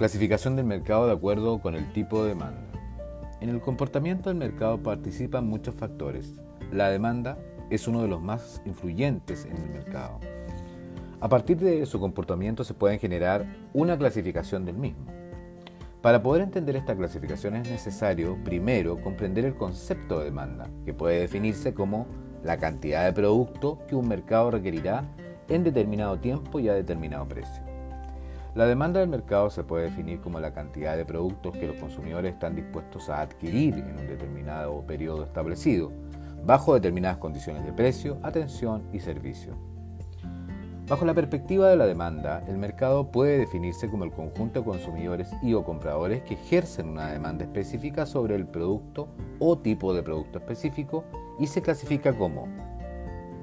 Clasificación del mercado de acuerdo con el tipo de demanda. En el comportamiento del mercado participan muchos factores. La demanda es uno de los más influyentes en el mercado. A partir de su comportamiento se puede generar una clasificación del mismo. Para poder entender esta clasificación es necesario primero comprender el concepto de demanda, que puede definirse como la cantidad de producto que un mercado requerirá en determinado tiempo y a determinado precio. La demanda del mercado se puede definir como la cantidad de productos que los consumidores están dispuestos a adquirir en un determinado periodo establecido, bajo determinadas condiciones de precio, atención y servicio. Bajo la perspectiva de la demanda, el mercado puede definirse como el conjunto de consumidores y o compradores que ejercen una demanda específica sobre el producto o tipo de producto específico y se clasifica como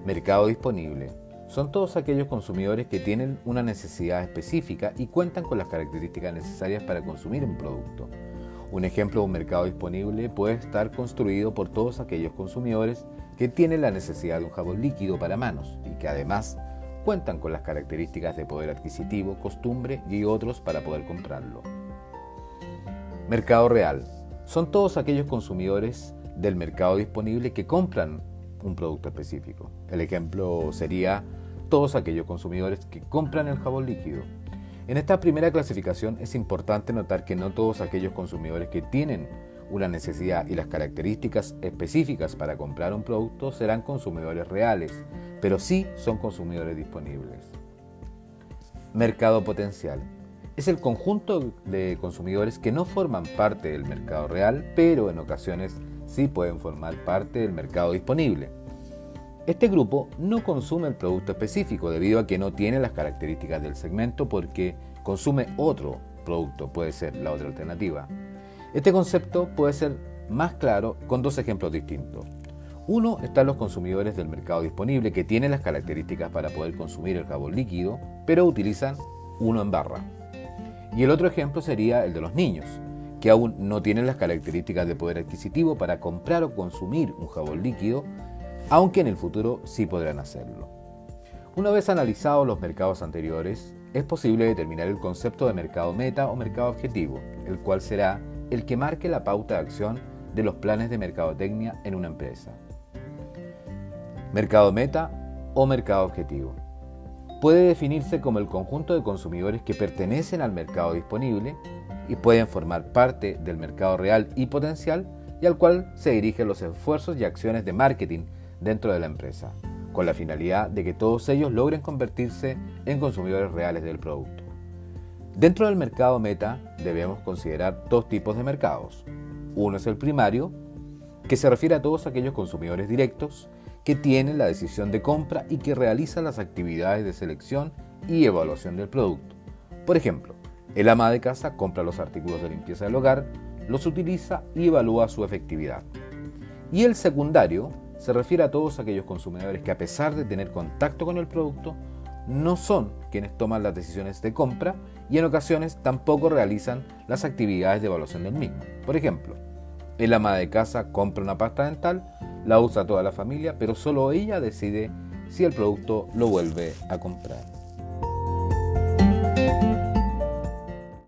mercado disponible, son todos aquellos consumidores que tienen una necesidad específica y cuentan con las características necesarias para consumir un producto. Un ejemplo de un mercado disponible puede estar construido por todos aquellos consumidores que tienen la necesidad de un jabón líquido para manos y que además cuentan con las características de poder adquisitivo, costumbre y otros para poder comprarlo. Mercado real. Son todos aquellos consumidores del mercado disponible que compran un producto específico. El ejemplo sería todos aquellos consumidores que compran el jabón líquido. En esta primera clasificación es importante notar que no todos aquellos consumidores que tienen una necesidad y las características específicas para comprar un producto serán consumidores reales, pero sí son consumidores disponibles. Mercado potencial. Es el conjunto de consumidores que no forman parte del mercado real, pero en ocasiones sí pueden formar parte del mercado disponible. Este grupo no consume el producto específico debido a que no tiene las características del segmento porque consume otro producto, puede ser la otra alternativa. Este concepto puede ser más claro con dos ejemplos distintos. Uno están los consumidores del mercado disponible que tienen las características para poder consumir el jabón líquido, pero utilizan uno en barra. Y el otro ejemplo sería el de los niños, que aún no tienen las características de poder adquisitivo para comprar o consumir un jabón líquido, aunque en el futuro sí podrán hacerlo. Una vez analizados los mercados anteriores, es posible determinar el concepto de mercado meta o mercado objetivo, el cual será el que marque la pauta de acción de los planes de mercadotecnia en una empresa. Mercado meta o mercado objetivo. Puede definirse como el conjunto de consumidores que pertenecen al mercado disponible y pueden formar parte del mercado real y potencial y al cual se dirigen los esfuerzos y acciones de marketing dentro de la empresa, con la finalidad de que todos ellos logren convertirse en consumidores reales del producto. Dentro del mercado meta debemos considerar dos tipos de mercados. Uno es el primario, que se refiere a todos aquellos consumidores directos que tienen la decisión de compra y que realizan las actividades de selección y evaluación del producto. Por ejemplo, el ama de casa compra los artículos de limpieza del hogar, los utiliza y evalúa su efectividad. Y el secundario se refiere a todos aquellos consumidores que a pesar de tener contacto con el producto, no son quienes toman las decisiones de compra y en ocasiones tampoco realizan las actividades de evaluación del mismo. Por ejemplo, el ama de casa compra una pasta dental, la usa toda la familia, pero solo ella decide si el producto lo vuelve a comprar.